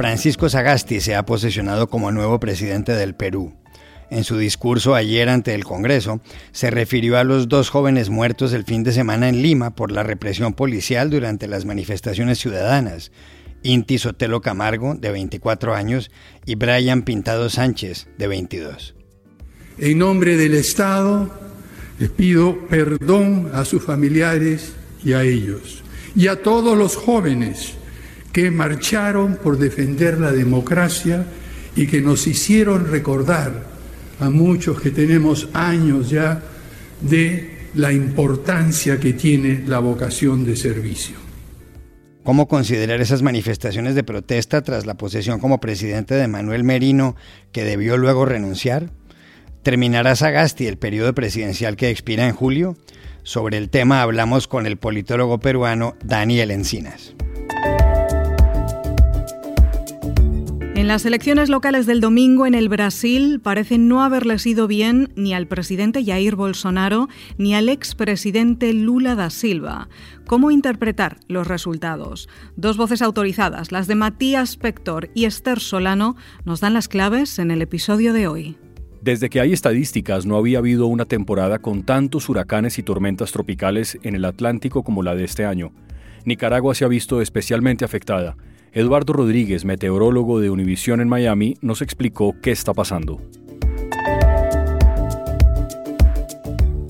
Francisco Sagasti se ha posesionado como nuevo presidente del Perú. En su discurso ayer ante el Congreso, se refirió a los dos jóvenes muertos el fin de semana en Lima por la represión policial durante las manifestaciones ciudadanas. Inti Sotelo Camargo, de 24 años, y Brian Pintado Sánchez, de 22. En nombre del Estado, les pido perdón a sus familiares y a ellos, y a todos los jóvenes que marcharon por defender la democracia y que nos hicieron recordar a muchos que tenemos años ya de la importancia que tiene la vocación de servicio. ¿Cómo considerar esas manifestaciones de protesta tras la posesión como presidente de Manuel Merino, que debió luego renunciar? ¿Terminará Sagasti el periodo presidencial que expira en julio? Sobre el tema hablamos con el politólogo peruano Daniel Encinas. Las elecciones locales del domingo en el Brasil parece no haberle sido bien ni al presidente Jair Bolsonaro ni al expresidente Lula da Silva. ¿Cómo interpretar los resultados? Dos voces autorizadas, las de Matías Pector y Esther Solano, nos dan las claves en el episodio de hoy. Desde que hay estadísticas no había habido una temporada con tantos huracanes y tormentas tropicales en el Atlántico como la de este año. Nicaragua se ha visto especialmente afectada Eduardo Rodríguez, meteorólogo de Univisión en Miami, nos explicó qué está pasando.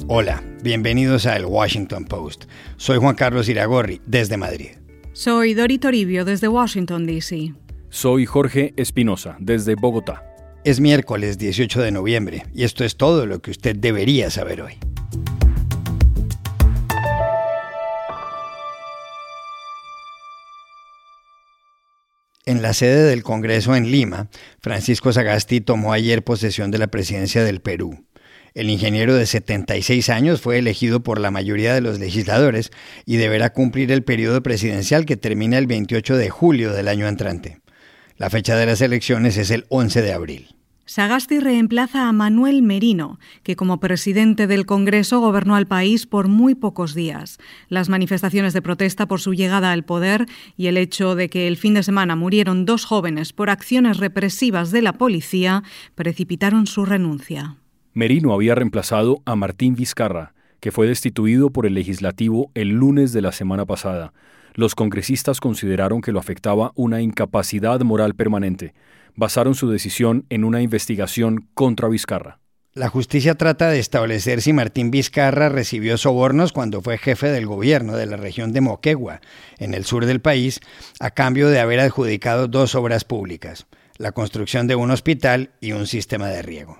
Hola, bienvenidos a El Washington Post. Soy Juan Carlos Iragorri, desde Madrid. Soy Dori Toribio, desde Washington, D.C. Soy Jorge Espinosa, desde Bogotá. Es miércoles 18 de noviembre y esto es todo lo que usted debería saber hoy. En la sede del Congreso en Lima, Francisco Sagasti tomó ayer posesión de la presidencia del Perú. El ingeniero de 76 años fue elegido por la mayoría de los legisladores y deberá cumplir el periodo presidencial que termina el 28 de julio del año entrante. La fecha de las elecciones es el 11 de abril. Sagasti reemplaza a Manuel Merino, que como presidente del Congreso gobernó al país por muy pocos días. Las manifestaciones de protesta por su llegada al poder y el hecho de que el fin de semana murieron dos jóvenes por acciones represivas de la policía precipitaron su renuncia. Merino había reemplazado a Martín Vizcarra, que fue destituido por el legislativo el lunes de la semana pasada. Los congresistas consideraron que lo afectaba una incapacidad moral permanente basaron su decisión en una investigación contra Vizcarra. La justicia trata de establecer si Martín Vizcarra recibió sobornos cuando fue jefe del gobierno de la región de Moquegua, en el sur del país, a cambio de haber adjudicado dos obras públicas, la construcción de un hospital y un sistema de riego.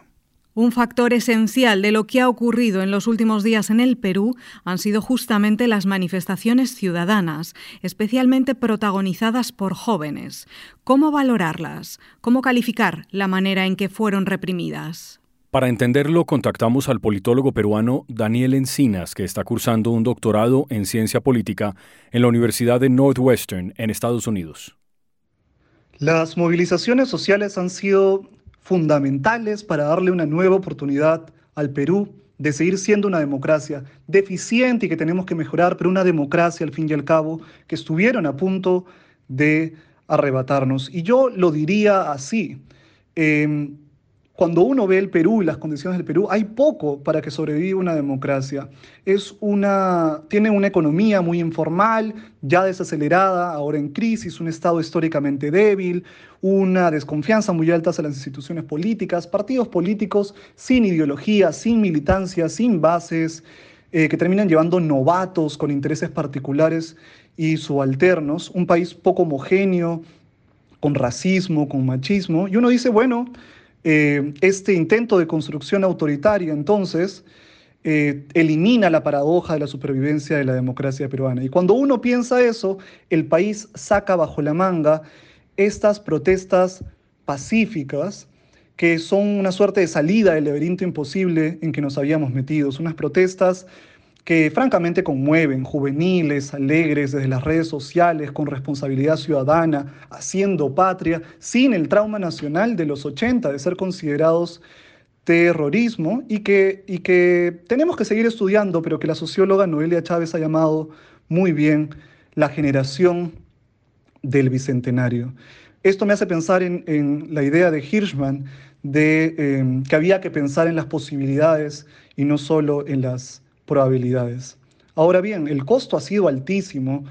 Un factor esencial de lo que ha ocurrido en los últimos días en el Perú han sido justamente las manifestaciones ciudadanas, especialmente protagonizadas por jóvenes. ¿Cómo valorarlas? ¿Cómo calificar la manera en que fueron reprimidas? Para entenderlo, contactamos al politólogo peruano Daniel Encinas, que está cursando un doctorado en ciencia política en la Universidad de Northwestern, en Estados Unidos. Las movilizaciones sociales han sido fundamentales para darle una nueva oportunidad al Perú de seguir siendo una democracia deficiente y que tenemos que mejorar, pero una democracia al fin y al cabo que estuvieron a punto de arrebatarnos. Y yo lo diría así. Em, cuando uno ve el Perú y las condiciones del Perú, hay poco para que sobreviva una democracia. Es una, tiene una economía muy informal, ya desacelerada, ahora en crisis, un Estado históricamente débil, una desconfianza muy alta hacia las instituciones políticas, partidos políticos sin ideología, sin militancia, sin bases, eh, que terminan llevando novatos con intereses particulares y subalternos, un país poco homogéneo, con racismo, con machismo, y uno dice, bueno, eh, este intento de construcción autoritaria, entonces, eh, elimina la paradoja de la supervivencia de la democracia peruana. Y cuando uno piensa eso, el país saca bajo la manga estas protestas pacíficas que son una suerte de salida del laberinto imposible en que nos habíamos metido. Son unas protestas que francamente conmueven, juveniles, alegres, desde las redes sociales, con responsabilidad ciudadana, haciendo patria, sin el trauma nacional de los 80 de ser considerados terrorismo y que, y que tenemos que seguir estudiando, pero que la socióloga Noelia Chávez ha llamado muy bien la generación del Bicentenario. Esto me hace pensar en, la idea de Hirschman de em, que había que pensar en las posibilidades y no solo en las probabilidades. Ahora bien, el costo ha sido altísimo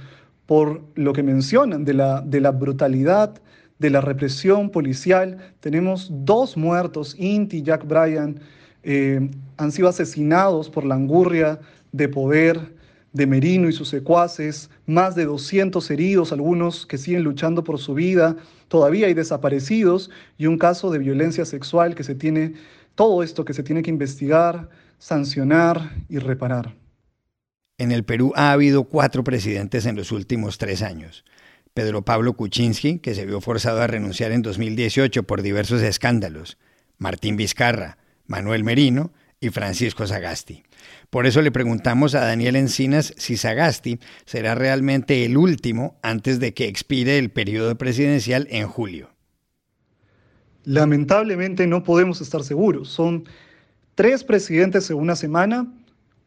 por lo que mencionan de la, de la brutalidad, de la represión policial. Tenemos dos muertos, Inti y Jack Bryan, eh, han sido asesinados por la angurria de poder de Merino y sus secuaces, más de 200 heridos, algunos que siguen luchando por su vida, todavía hay desaparecidos y un caso de violencia sexual que se tiene, todo esto que se tiene que investigar, sancionar y reparar. En el Perú ha habido cuatro presidentes en los últimos tres años. Pedro Pablo Kuczynski, que se vio forzado a renunciar en 2018 por diversos escándalos, Martín Vizcarra, Manuel Merino y Francisco Sagasti. Por eso le preguntamos a Daniel Encinas si Sagasti será realmente el último antes de que expire el periodo presidencial en julio. Lamentablemente no podemos estar seguros. Son tres presidentes en una semana,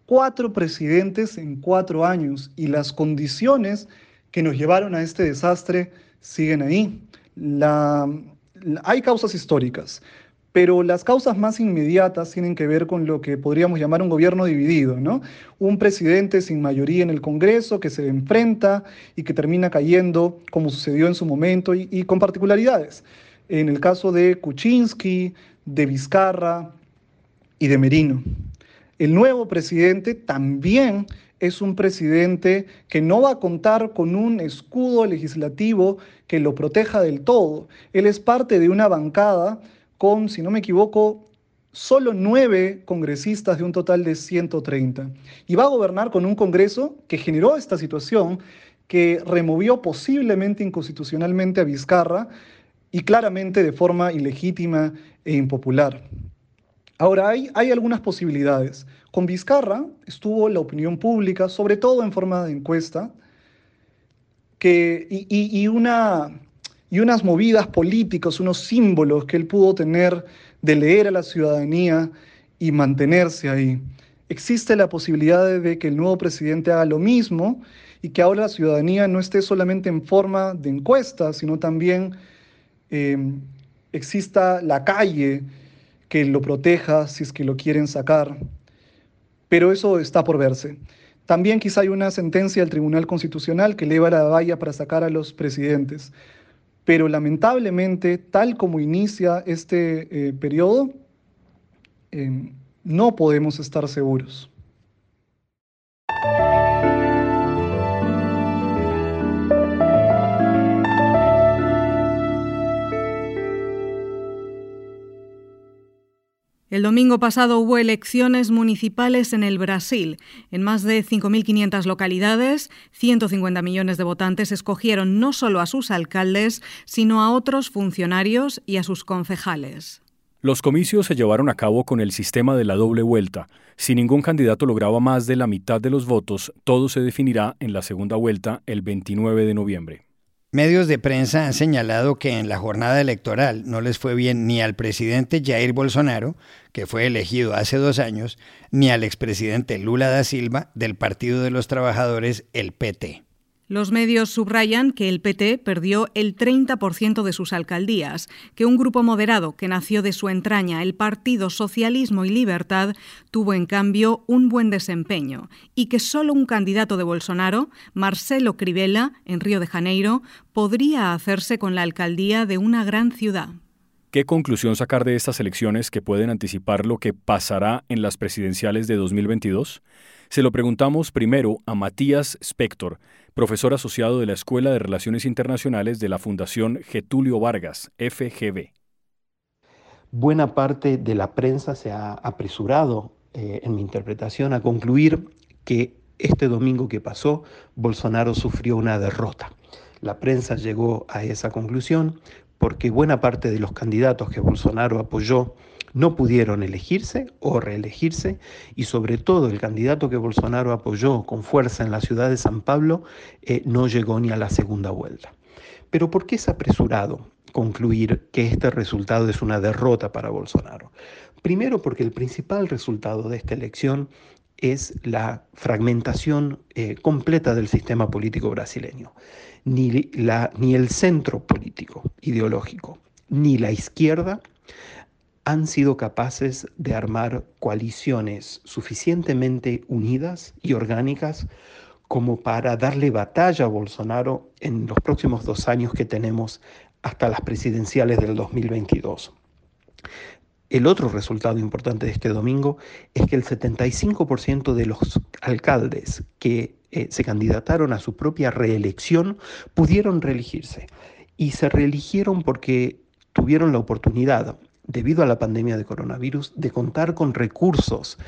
cuatro presidentes en cuatro años y las condiciones que nos llevaron a este desastre siguen ahí. hay causas históricas, pero las causas más inmediatas tienen que ver con lo que podríamos llamar un gobierno dividido, ¿no? Un presidente sin mayoría en el Congreso que se enfrenta y que termina cayendo, como sucedió en su momento, y, y con particularidades. En el caso de Kuczynski, de Vizcarra y de Merino. El nuevo presidente también es un presidente que no va a contar con un escudo legislativo que lo proteja del todo. Él es parte de una bancada con, si no me equivoco, solo nueve congresistas de un total de 130. Y va a gobernar con un Congreso que generó esta situación, que removió posiblemente inconstitucionalmente a Vizcarra y claramente de forma ilegítima e impopular. Ahora, hay, hay algunas posibilidades. Con Vizcarra estuvo la opinión pública, sobre todo en forma de encuesta, que, y, una, y unas movidas políticas, unos símbolos que él pudo tener de leer a la ciudadanía y mantenerse ahí. Existe la posibilidad de que el nuevo presidente haga lo mismo y que ahora la ciudadanía no esté solamente en forma de encuesta, sino también eh, exista la calle que lo proteja si es que lo quieren sacar. Pero eso está por verse. También quizá hay una sentencia del Tribunal Constitucional que eleva la valla para sacar a los presidentes. Pero lamentablemente, tal como inicia este eh, periodo, eh, no podemos estar seguros. El domingo pasado hubo elecciones municipales en el Brasil. En más de 5.500 localidades, 150 millones de votantes escogieron no solo a sus alcaldes, sino a otros funcionarios y a sus concejales. Los comicios se llevaron a cabo con el sistema de la doble vuelta. Si ningún candidato lograba más de la mitad de los votos, todo se definirá en la segunda vuelta el 29 de noviembre. Medios de prensa han señalado que en la jornada electoral no les fue bien ni al presidente Jair Bolsonaro, que fue elegido hace dos años, ni al expresidente Lula da Silva del Partido de los Trabajadores, el PT. Los medios subrayan que el PT perdió el 30% de sus alcaldías, que un grupo moderado que nació de su entraña, el Partido Socialismo y Libertad, tuvo en cambio un buen desempeño y que solo un candidato de Bolsonaro, Marcelo Crivella, en Río de Janeiro, podría hacerse con la alcaldía de una gran ciudad. ¿Qué conclusión sacar de estas elecciones que pueden anticipar lo que pasará en las presidenciales de 2022? Se lo preguntamos primero a Matías Spector, profesor asociado de la Escuela de Relaciones Internacionales de la Fundación Getulio Vargas, FGB. Buena parte de la prensa se ha apresurado, eh, en mi interpretación, a concluir que este domingo que pasó, Bolsonaro sufrió una derrota. La prensa llegó a esa conclusión porque buena parte de los candidatos que Bolsonaro apoyó no pudieron elegirse o reelegirse y sobre todo el candidato que Bolsonaro apoyó con fuerza en la ciudad de San Pablo eh, no llegó ni a la segunda vuelta. Pero ¿por qué es apresurado concluir que este resultado es una derrota para Bolsonaro? Primero porque el principal resultado de esta elección es la fragmentación eh, completa del sistema político brasileño. Ni, el centro político ideológico, ni la izquierda han sido capaces de armar coaliciones suficientemente unidas y orgánicas como para darle batalla a Bolsonaro en los próximos dos años que tenemos hasta las presidenciales del 2022. El otro resultado importante de este domingo es que el 75% de los alcaldes que eh, se candidataron a su propia reelección pudieron reelegirse. Y se reeligieron porque tuvieron la oportunidad, debido a la pandemia de coronavirus, de contar con recursos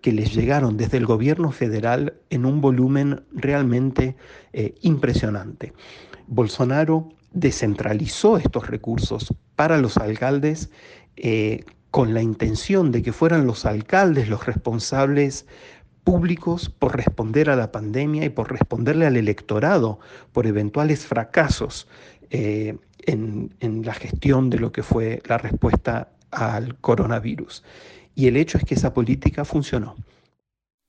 que les llegaron desde el gobierno federal en un volumen realmente eh, impresionante. Bolsonaro descentralizó estos recursos para los alcaldes eh, con la intención de que fueran los alcaldes los responsables públicos por responder a la pandemia y por responderle al electorado por eventuales fracasos eh, en, la gestión de lo que fue la respuesta al coronavirus. Y el hecho es que esa política funcionó.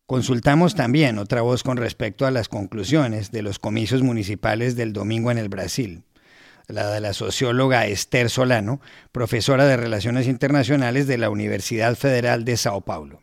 Consultamos también otra voz con respecto a las conclusiones de los comicios municipales del domingo en el Brasil la de la socióloga Esther Solano, profesora de Relaciones Internacionales de la Universidad Federal de Sao Paulo.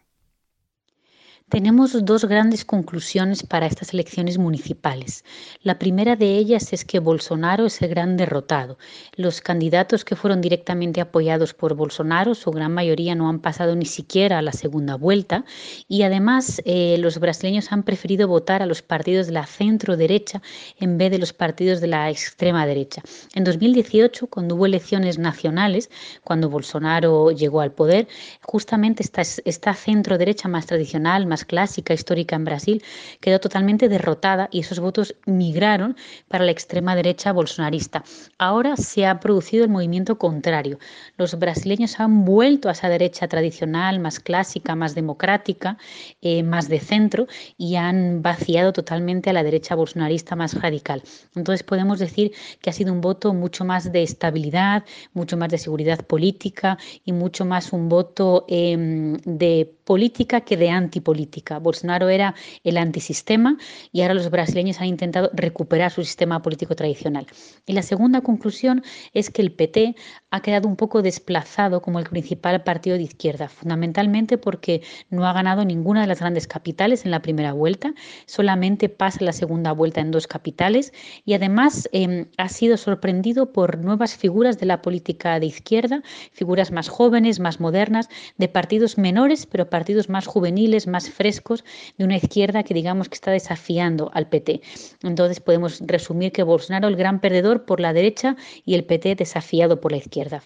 Tenemos dos grandes conclusiones para estas elecciones municipales. La primera de ellas es que Bolsonaro es el gran derrotado. Los candidatos que fueron directamente apoyados por Bolsonaro, su gran mayoría no han pasado ni siquiera a la segunda vuelta y además eh, los brasileños han preferido votar a los partidos de la centro derecha en vez de los partidos de la extrema derecha. En 2018, cuando hubo elecciones nacionales, cuando Bolsonaro llegó al poder, justamente esta, esta centro derecha más tradicional, más clásica histórica en Brasil, quedó totalmente derrotada y esos votos migraron para la extrema derecha bolsonarista. Ahora se ha producido el movimiento contrario. Los brasileños han vuelto a esa derecha tradicional, más clásica, más democrática, eh, más de centro y han vaciado totalmente a la derecha bolsonarista más radical. Entonces podemos decir que ha sido un voto mucho más de estabilidad, mucho más de seguridad política y mucho más un voto em, de política que de antipolítica. Bolsonaro era el antisistema y ahora los brasileños han intentado recuperar su sistema político tradicional. Y la segunda conclusión es que el PT ha quedado un poco desplazado como el principal partido de izquierda, fundamentalmente porque no ha ganado ninguna de las grandes capitales en la primera vuelta, solamente pasa la segunda vuelta en dos capitales y además em, ha sido sorprendido por nuevas figuras de la política de izquierda, figuras más jóvenes, más modernas, de partidos menores, pero partidos más juveniles, más frescos, de una izquierda que digamos que está desafiando al PT. Entonces podemos resumir que Bolsonaro el gran perdedor por la derecha y el PT desafiado por la izquierda.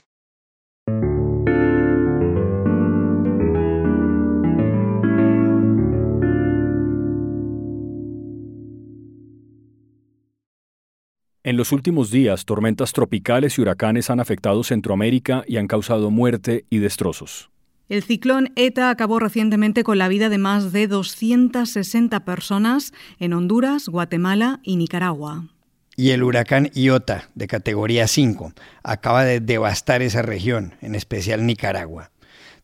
En los últimos días, tormentas tropicales y huracanes han afectado Centroamérica y han causado muerte y destrozos. El ciclón ETA acabó recientemente con la vida de más de 260 personas en Honduras, Guatemala y Nicaragua. Y el huracán Iota, de categoría 5, acaba de devastar esa región, en especial Nicaragua.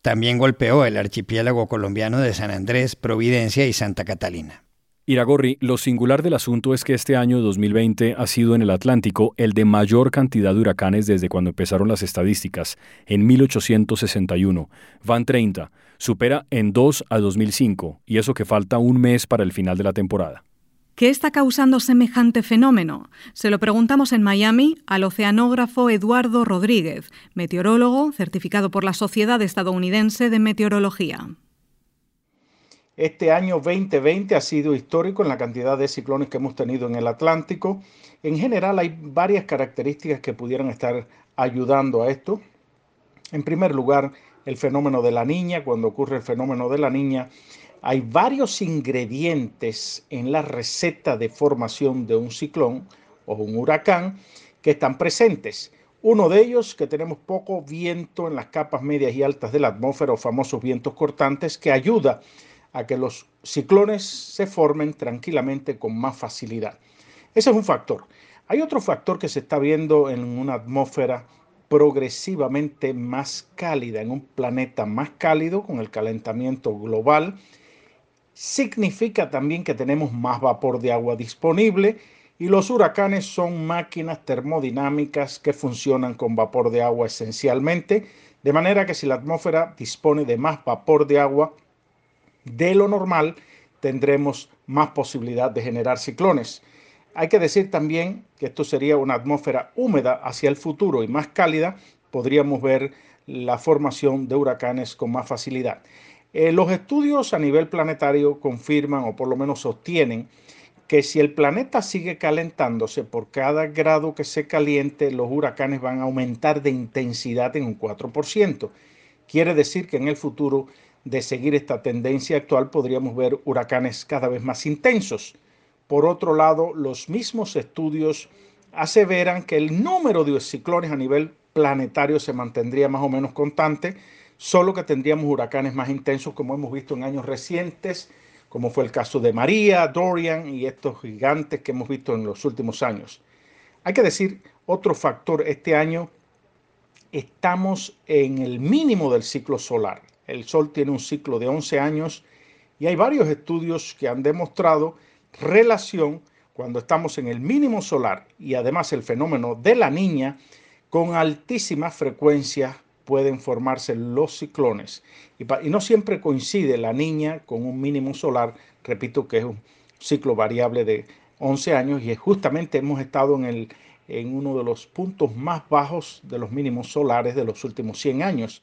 También golpeó el archipiélago colombiano de San Andrés, Providencia y Santa Catalina. Iragorri, lo singular del asunto es que este año 2020 ha sido en el Atlántico el de mayor cantidad de huracanes desde cuando empezaron las estadísticas, en 1861. Van 30, supera en 2 a 2005, y eso que falta un mes para el final de la temporada. ¿Qué está causando semejante fenómeno? Se lo preguntamos en Miami al oceanógrafo Eduardo Rodríguez, meteorólogo certificado por la Sociedad Estadounidense de Meteorología. Este año 2020 ha sido histórico en la cantidad de ciclones que hemos tenido en el Atlántico. En general hay varias características que pudieran estar ayudando a esto. En primer lugar, el fenómeno de la niña. Cuando ocurre el fenómeno de la niña, hay varios ingredientes en la receta de formación de un ciclón o un huracán que están presentes. Uno de ellos, que tenemos poco viento en las capas medias y altas de la atmósfera o famosos vientos cortantes, que ayuda que los ciclones se formen tranquilamente con más facilidad. Ese es un factor. Hay otro factor que se está viendo en una atmósfera progresivamente más cálida, en un planeta más cálido con el calentamiento global. significa también que tenemos más vapor de agua disponible y los huracanes son máquinas termodinámicas que funcionan con vapor de agua esencialmente, de manera que si la atmósfera dispone de más vapor de agua de lo normal, tendremos más posibilidad de generar ciclones. Hay que decir también que esto sería una atmósfera húmeda hacia el futuro y más cálida, podríamos ver la formación de huracanes con más facilidad. Eh, los estudios a nivel planetario confirman o por lo menos sostienen que si el planeta sigue calentándose por cada grado que se caliente, los huracanes van a aumentar de intensidad en un 4%. Quiere decir que en el futuro de seguir esta tendencia actual podríamos ver huracanes cada vez más intensos. Por otro lado, los mismos estudios aseveran que el número de ciclones a nivel planetario se mantendría más o menos constante, solo que tendríamos huracanes más intensos como hemos visto en años recientes, como fue el caso de María, Dorian y estos gigantes que hemos visto en los últimos años. Hay que decir otro factor, este año estamos en el mínimo del ciclo solar. El Sol tiene un ciclo de 11 años y hay varios estudios que han demostrado relación cuando estamos en el mínimo solar y además el fenómeno de la niña con altísima frecuencia pueden formarse los ciclones. Y, no siempre coincide la niña con un mínimo solar, repito que es un ciclo variable de 11 años y justamente hemos estado en, el, en uno de los puntos más bajos de los mínimos solares de los últimos 100 años.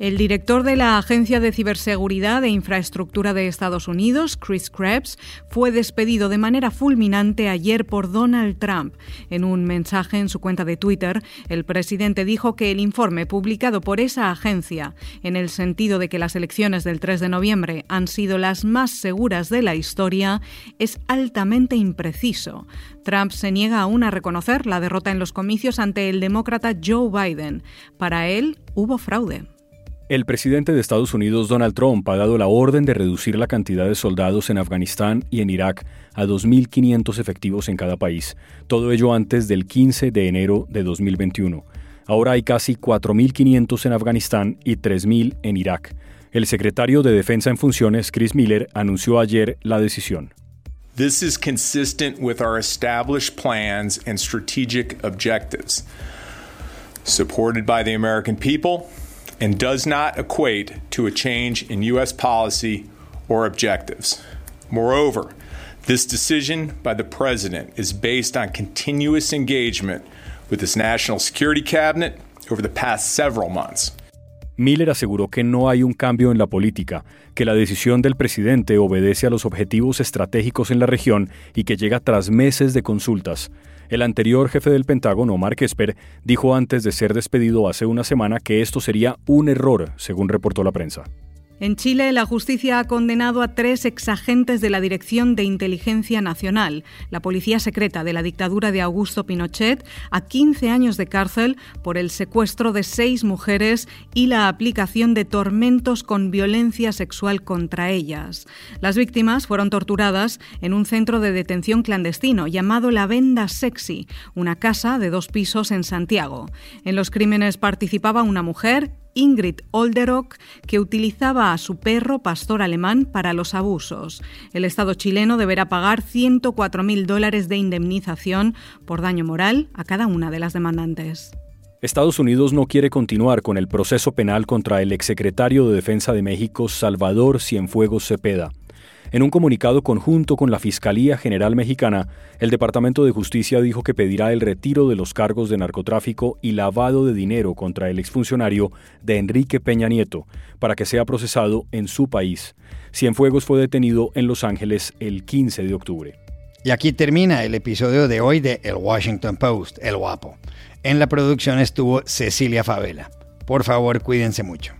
El director de la Agencia de Ciberseguridad e Infraestructura de Estados Unidos, Chris Krebs, fue despedido de manera fulminante ayer por Donald Trump. En un mensaje en su cuenta de Twitter, el presidente dijo que el informe publicado por esa agencia, en el sentido de que las elecciones del 3 de noviembre han sido las más seguras de la historia, es altamente impreciso. Trump se niega aún a reconocer la derrota en los comicios ante el demócrata Joe Biden. Para él, hubo fraude. El presidente de Estados Unidos, Donald Trump, ha dado la orden de reducir la cantidad de soldados en Afganistán y en Irak a 2.500 efectivos en cada país, todo ello antes del 15 de enero de 2021. Ahora hay casi 4.500 en Afganistán y 3.000 en Irak. El secretario de Defensa en funciones, Chris Miller, anunció ayer la decisión. This is consistent with our established plans and strategic objectives. Supported by the American people and does not equate to a change in U.S. policy or objectives. Moreover, this decision by the President is based on continuous engagement with his National Security Cabinet over the past several months. Miller aseguró que no hay un cambio en la política, que la decisión del presidente obedece a los objetivos estratégicos en la región y que llega tras meses de consultas. El anterior jefe del Pentágono, Mark Esper, dijo antes de ser despedido hace una semana que esto sería un error, según reportó la prensa. En Chile, la justicia ha condenado a tres exagentes de la Dirección de Inteligencia Nacional, la policía secreta de la dictadura de Augusto Pinochet, a 15 años de cárcel por el secuestro de seis mujeres y la aplicación de tormentos con violencia sexual contra ellas. Las víctimas fueron torturadas en un centro de detención clandestino llamado La Venda Sexy, una casa de dos pisos en Santiago. En los crímenes participaba una mujer Ingrid Olderock, que utilizaba a su perro pastor alemán para los abusos. El Estado chileno deberá pagar 104.000 dólares de indemnización por daño moral a cada una de las demandantes. Estados Unidos no quiere continuar con el proceso penal contra el exsecretario de Defensa de México, Salvador Cienfuegos Cepeda. En un comunicado conjunto con la Fiscalía General Mexicana, el Departamento de Justicia dijo que pedirá el retiro de los cargos de narcotráfico y lavado de dinero contra el exfuncionario de Enrique Peña Nieto para que sea procesado en su país. Cienfuegos fue detenido en Los Ángeles el 15 de octubre. Y aquí termina el episodio de hoy de El Washington Post, El Guapo. En la producción estuvo Cecilia Favela. Por favor, cuídense mucho.